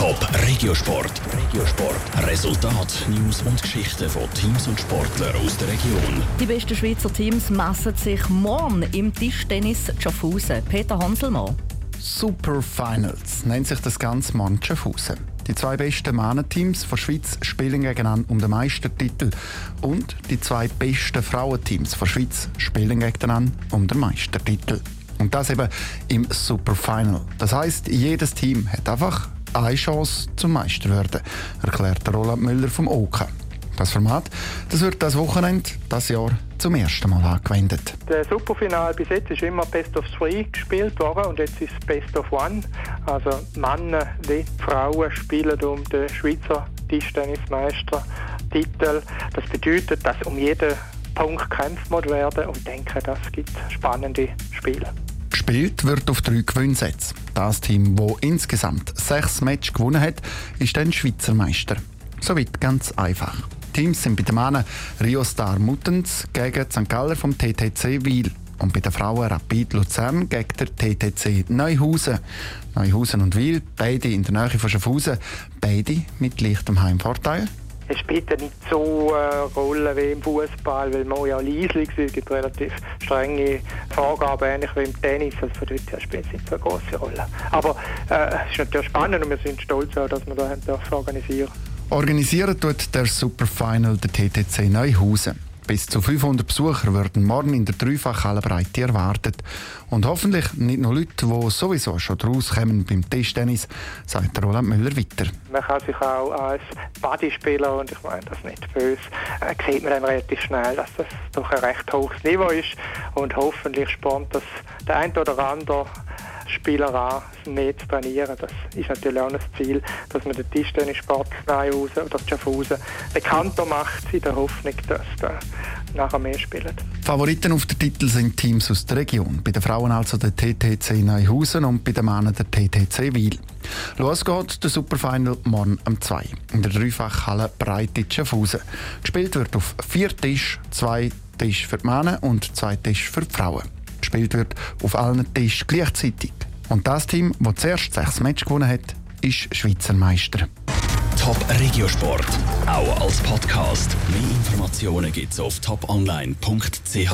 Top Regiosport. Regiosport. Resultat, News und Geschichten von Teams und Sportlern aus der Region. Die besten Schweizer Teams messen sich morgen im Tischtennis Schaffhausen. Peter Hanselmann. Super Finals nennt sich das ganze Mann Schaffhausen. Die zwei besten Männerteams der Schweiz spielen gegeneinander um den Meistertitel. Und die zwei besten Frauenteams der Schweiz spielen gegeneinander um den Meistertitel. Und das eben im Super Final. Das heißt, jedes Team hat einfach eine Chance zum Meister werden, erklärt Roland Müller vom OK. Das Format das wird das Wochenende, das Jahr, zum ersten Mal angewendet. Der Superfinal bis jetzt ist immer Best of Three gespielt worden und jetzt ist Best of One. Also Männer wie Frauen spielen um den Schweizer Tischtennismeister-Titel. Das bedeutet, dass um jeden Punkt kämpft werden und denke, das gibt spannende Spiele. Gespielt wird auf drei Gewinnsätze. Das Team, das insgesamt sechs Matches gewonnen hat, ist dann Schweizer Meister. Soweit ganz einfach. Die Teams sind bei den Männern Rio Star Muttens gegen St. Galler vom TTC Wiel und bei den Frauen Rapid Luzern gegen der TTC Neuhausen. Neuhausen und Wiel, beide in der Nähe von Schaffhausen, beide mit leichtem Heimvorteil es spielt ja nicht so eine Rolle wie im Fußball, weil man ja leislich ist. Es gibt relativ strenge Vorgaben, ähnlich wie im Tennis. Also von dort her spielt es nicht so eine große Rolle. Aber äh, es ist natürlich spannend und wir sind stolz, dass wir da organisieren Organisieren tut der Superfinal der TTC Neuhausen. Bis zu 500 Besucher werden morgen in der Dreifachhalle Breite erwartet. Und hoffentlich nicht nur Leute, die sowieso schon draus kommen beim Tischtennis, sagt Roland Müller weiter. Man kann sich auch als Bodyspieler, und ich meine das nicht böse, äh, sieht man dann relativ schnell, dass das doch ein recht hohes Niveau ist. Und hoffentlich spornt das der ein oder andere Spieler an, mehr zu trainieren. Das ist natürlich auch ein Ziel, dass man den Tischtennissport Neuhausen oder Schaffhausen bekannter macht, in der Hoffnung, dass da nachher mehr spielen. Favoriten auf den Titel sind Teams aus der Region. Bei den Frauen also der TTC Neuhausen und bei den Männern der TTC Wiel. Los geht der Superfinal morgen um 2 in der Dreifachhalle Breite Schaffhausen. Gespielt wird auf vier Tisch, zwei Tische für die Männer und zwei Tische für die Frauen. Gespielt wird auf allen Tischen gleichzeitig. Und das Team, das zuerst sechs Matches gewonnen hat, ist Schweizer Meister. Top Regiosport, auch als Podcast. Mehr Informationen gibt es auf toponline.ch.